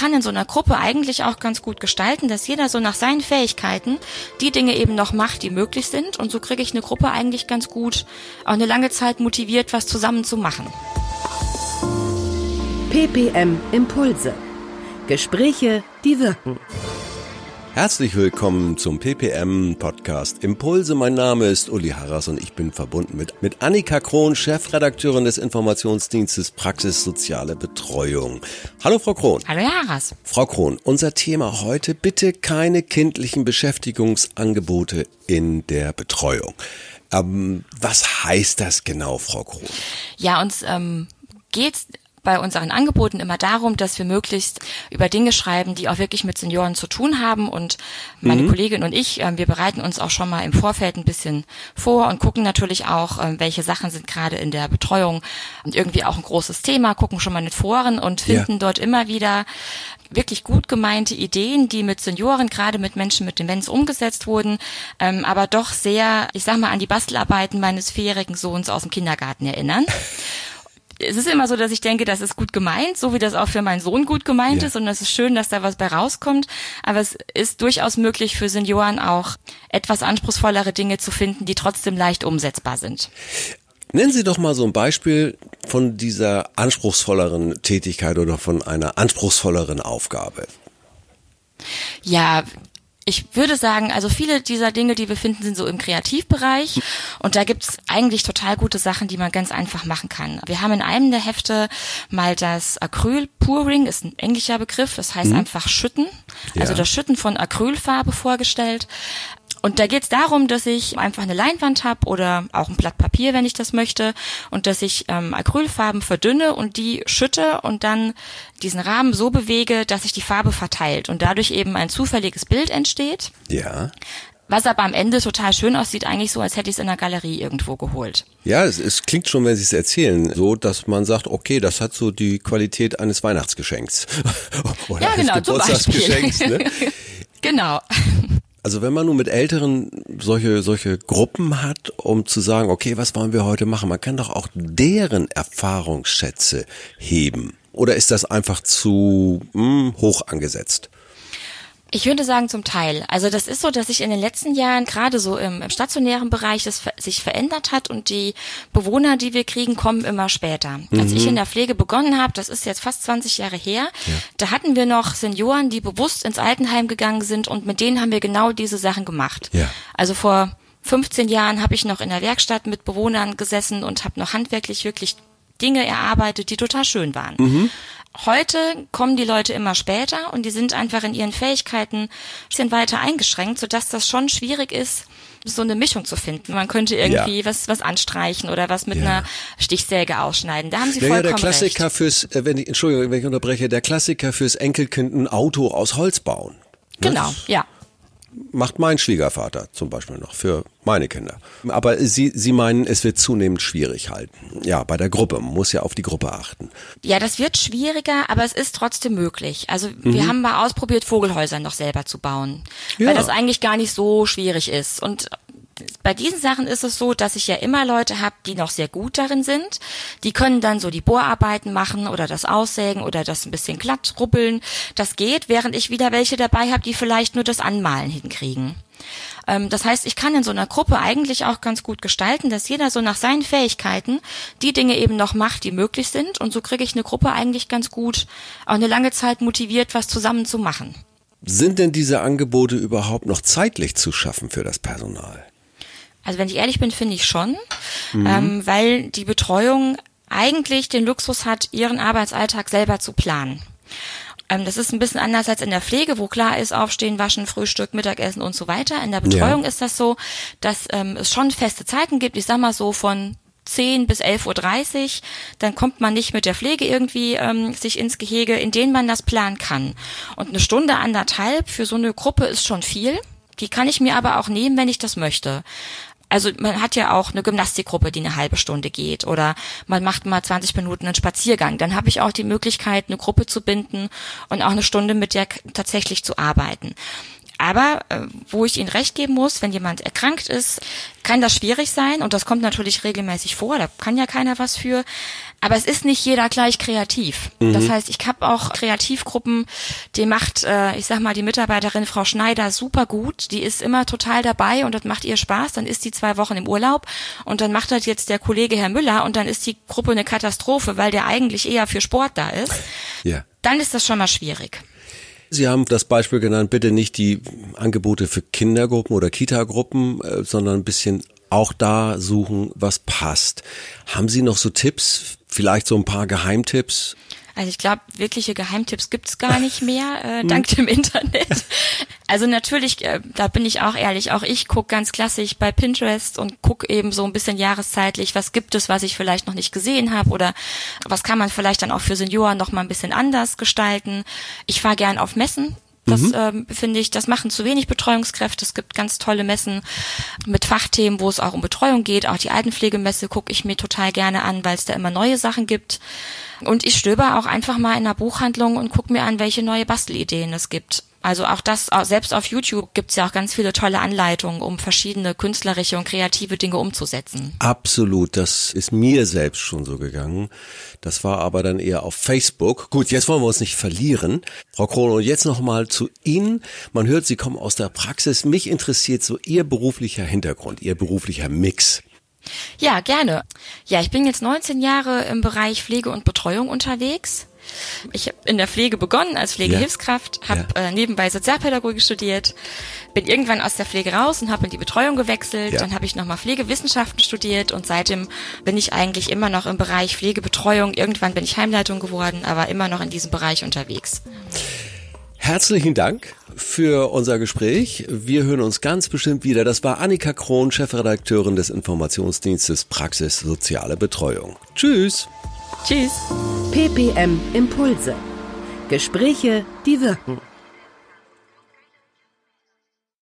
kann in so einer Gruppe eigentlich auch ganz gut gestalten, dass jeder so nach seinen Fähigkeiten die Dinge eben noch macht, die möglich sind. Und so kriege ich eine Gruppe eigentlich ganz gut auch eine lange Zeit motiviert, was zusammen zu machen. PPM Impulse. Gespräche, die wirken. Herzlich willkommen zum PPM Podcast Impulse. Mein Name ist Uli Harras und ich bin verbunden mit, mit Annika Krohn, Chefredakteurin des Informationsdienstes Praxis Soziale Betreuung. Hallo Frau Krohn. Hallo Herr Harras. Frau Krohn, unser Thema heute bitte keine kindlichen Beschäftigungsangebote in der Betreuung. Ähm, was heißt das genau, Frau Krohn? Ja, uns ähm, geht's bei unseren Angeboten immer darum, dass wir möglichst über Dinge schreiben, die auch wirklich mit Senioren zu tun haben. Und meine mhm. Kollegin und ich, äh, wir bereiten uns auch schon mal im Vorfeld ein bisschen vor und gucken natürlich auch, äh, welche Sachen sind gerade in der Betreuung irgendwie auch ein großes Thema, gucken schon mal in den Foren und finden ja. dort immer wieder wirklich gut gemeinte Ideen, die mit Senioren, gerade mit Menschen mit Demenz umgesetzt wurden, ähm, aber doch sehr, ich sag mal, an die Bastelarbeiten meines vierjährigen Sohns aus dem Kindergarten erinnern. es ist immer so, dass ich denke, das ist gut gemeint, so wie das auch für meinen Sohn gut gemeint ja. ist und es ist schön, dass da was bei rauskommt. Aber es ist durchaus möglich für Senioren auch etwas anspruchsvollere Dinge zu finden, die trotzdem leicht umsetzbar sind. Nennen Sie doch mal so ein Beispiel von dieser anspruchsvolleren Tätigkeit oder von einer anspruchsvolleren Aufgabe. Ja, ich würde sagen, also viele dieser Dinge, die wir finden, sind so im Kreativbereich und da gibt's eigentlich total gute Sachen, die man ganz einfach machen kann. Wir haben in einem der Hefte mal das Acryl-Pouring, ist ein englischer Begriff, das heißt mhm. einfach Schütten, ja. also das Schütten von Acrylfarbe vorgestellt. Und da geht es darum, dass ich einfach eine Leinwand habe oder auch ein Blatt Papier, wenn ich das möchte, und dass ich ähm, Acrylfarben verdünne und die schütte und dann diesen Rahmen so bewege, dass sich die Farbe verteilt und dadurch eben ein zufälliges Bild entsteht. Ja. Was aber am Ende total schön aussieht, eigentlich so, als hätte ich es in einer Galerie irgendwo geholt. Ja, es, es klingt schon, wenn Sie es erzählen, so, dass man sagt, okay, das hat so die Qualität eines Weihnachtsgeschenks. Oder ja, genau, eines Geburtstagsgeschenks. Ne? genau. Also wenn man nur mit Älteren solche, solche Gruppen hat, um zu sagen, okay, was wollen wir heute machen? Man kann doch auch deren Erfahrungsschätze heben. Oder ist das einfach zu mh, hm, hoch angesetzt? Ich würde sagen zum Teil. Also das ist so, dass sich in den letzten Jahren gerade so im, im stationären Bereich das sich verändert hat und die Bewohner, die wir kriegen, kommen immer später. Mhm. Als ich in der Pflege begonnen habe, das ist jetzt fast 20 Jahre her, ja. da hatten wir noch Senioren, die bewusst ins Altenheim gegangen sind und mit denen haben wir genau diese Sachen gemacht. Ja. Also vor 15 Jahren habe ich noch in der Werkstatt mit Bewohnern gesessen und habe noch handwerklich wirklich Dinge erarbeitet, die total schön waren. Mhm. Heute kommen die Leute immer später und die sind einfach in ihren Fähigkeiten ein bisschen weiter eingeschränkt, sodass das schon schwierig ist, so eine Mischung zu finden. Man könnte irgendwie ja. was, was anstreichen oder was mit ja. einer Stichsäge ausschneiden. Da haben Sie naja, vollkommen der Klassiker recht. fürs, äh, wenn ich, Entschuldigung, wenn ich unterbreche, der Klassiker fürs Enkelkind ein Auto aus Holz bauen. Ne? Genau, ja macht mein Schwiegervater zum Beispiel noch für meine Kinder. Aber Sie, Sie meinen, es wird zunehmend schwierig halten. Ja, bei der Gruppe. Man muss ja auf die Gruppe achten. Ja, das wird schwieriger, aber es ist trotzdem möglich. Also mhm. wir haben mal ausprobiert, Vogelhäuser noch selber zu bauen. Ja. Weil das eigentlich gar nicht so schwierig ist. Und bei diesen Sachen ist es so, dass ich ja immer Leute habe, die noch sehr gut darin sind. Die können dann so die Bohrarbeiten machen oder das Aussägen oder das ein bisschen glatt rubbeln. Das geht, während ich wieder welche dabei habe, die vielleicht nur das Anmalen hinkriegen. Ähm, das heißt, ich kann in so einer Gruppe eigentlich auch ganz gut gestalten, dass jeder so nach seinen Fähigkeiten die Dinge eben noch macht, die möglich sind. Und so kriege ich eine Gruppe eigentlich ganz gut auch eine lange Zeit motiviert, was zusammen zu machen. Sind denn diese Angebote überhaupt noch zeitlich zu schaffen für das Personal? Also wenn ich ehrlich bin, finde ich schon, mhm. ähm, weil die Betreuung eigentlich den Luxus hat, ihren Arbeitsalltag selber zu planen. Ähm, das ist ein bisschen anders als in der Pflege, wo klar ist, aufstehen, waschen, Frühstück, Mittagessen und so weiter. In der Betreuung ja. ist das so, dass ähm, es schon feste Zeiten gibt, ich sag mal so von 10 bis 11.30 Uhr, dann kommt man nicht mit der Pflege irgendwie ähm, sich ins Gehege, in denen man das planen kann. Und eine Stunde, anderthalb für so eine Gruppe ist schon viel. Die kann ich mir aber auch nehmen, wenn ich das möchte. Also man hat ja auch eine Gymnastikgruppe, die eine halbe Stunde geht oder man macht mal 20 Minuten einen Spaziergang. Dann habe ich auch die Möglichkeit, eine Gruppe zu binden und auch eine Stunde mit der tatsächlich zu arbeiten. Aber äh, wo ich Ihnen recht geben muss, wenn jemand erkrankt ist, kann das schwierig sein und das kommt natürlich regelmäßig vor, da kann ja keiner was für. Aber es ist nicht jeder gleich kreativ. Mhm. Das heißt, ich habe auch Kreativgruppen, die macht, äh, ich sag mal, die Mitarbeiterin Frau Schneider super gut. Die ist immer total dabei und das macht ihr Spaß. Dann ist die zwei Wochen im Urlaub und dann macht das jetzt der Kollege Herr Müller und dann ist die Gruppe eine Katastrophe, weil der eigentlich eher für Sport da ist. Ja. Dann ist das schon mal schwierig. Sie haben das Beispiel genannt, bitte nicht die Angebote für Kindergruppen oder Kitagruppen, äh, sondern ein bisschen auch da suchen, was passt. Haben Sie noch so Tipps, vielleicht so ein paar Geheimtipps? Also ich glaube, wirkliche Geheimtipps gibt's gar nicht mehr, äh, hm. dank dem Internet. Also natürlich, äh, da bin ich auch ehrlich, auch ich guck ganz klassisch bei Pinterest und guck eben so ein bisschen jahreszeitlich, was gibt es, was ich vielleicht noch nicht gesehen habe oder was kann man vielleicht dann auch für Senioren noch mal ein bisschen anders gestalten. Ich fahre gern auf Messen, das mhm. ähm, finde ich, das machen zu wenig Betreuungskräfte. Es gibt ganz tolle Messen mit Fachthemen, wo es auch um Betreuung geht. Auch die Altenpflegemesse gucke ich mir total gerne an, weil es da immer neue Sachen gibt. Und ich stöber auch einfach mal in der Buchhandlung und gucke mir an, welche neue Bastelideen es gibt. Also auch das, selbst auf YouTube gibt es ja auch ganz viele tolle Anleitungen, um verschiedene künstlerische und kreative Dinge umzusetzen. Absolut, das ist mir selbst schon so gegangen. Das war aber dann eher auf Facebook. Gut, jetzt wollen wir uns nicht verlieren. Frau Krohn, und jetzt nochmal zu Ihnen. Man hört, Sie kommen aus der Praxis. Mich interessiert so Ihr beruflicher Hintergrund, Ihr beruflicher Mix. Ja, gerne. Ja, ich bin jetzt 19 Jahre im Bereich Pflege und Betreuung unterwegs ich habe in der Pflege begonnen als Pflegehilfskraft, habe ja. äh, nebenbei Sozialpädagogik studiert, bin irgendwann aus der Pflege raus und habe in die Betreuung gewechselt. Ja. Dann habe ich nochmal Pflegewissenschaften studiert und seitdem bin ich eigentlich immer noch im Bereich Pflegebetreuung. Irgendwann bin ich Heimleitung geworden, aber immer noch in diesem Bereich unterwegs. Herzlichen Dank für unser Gespräch. Wir hören uns ganz bestimmt wieder. Das war Annika Krohn, Chefredakteurin des Informationsdienstes Praxis Soziale Betreuung. Tschüss. Tschüss. PPM Impulse. Gespräche, die wirken.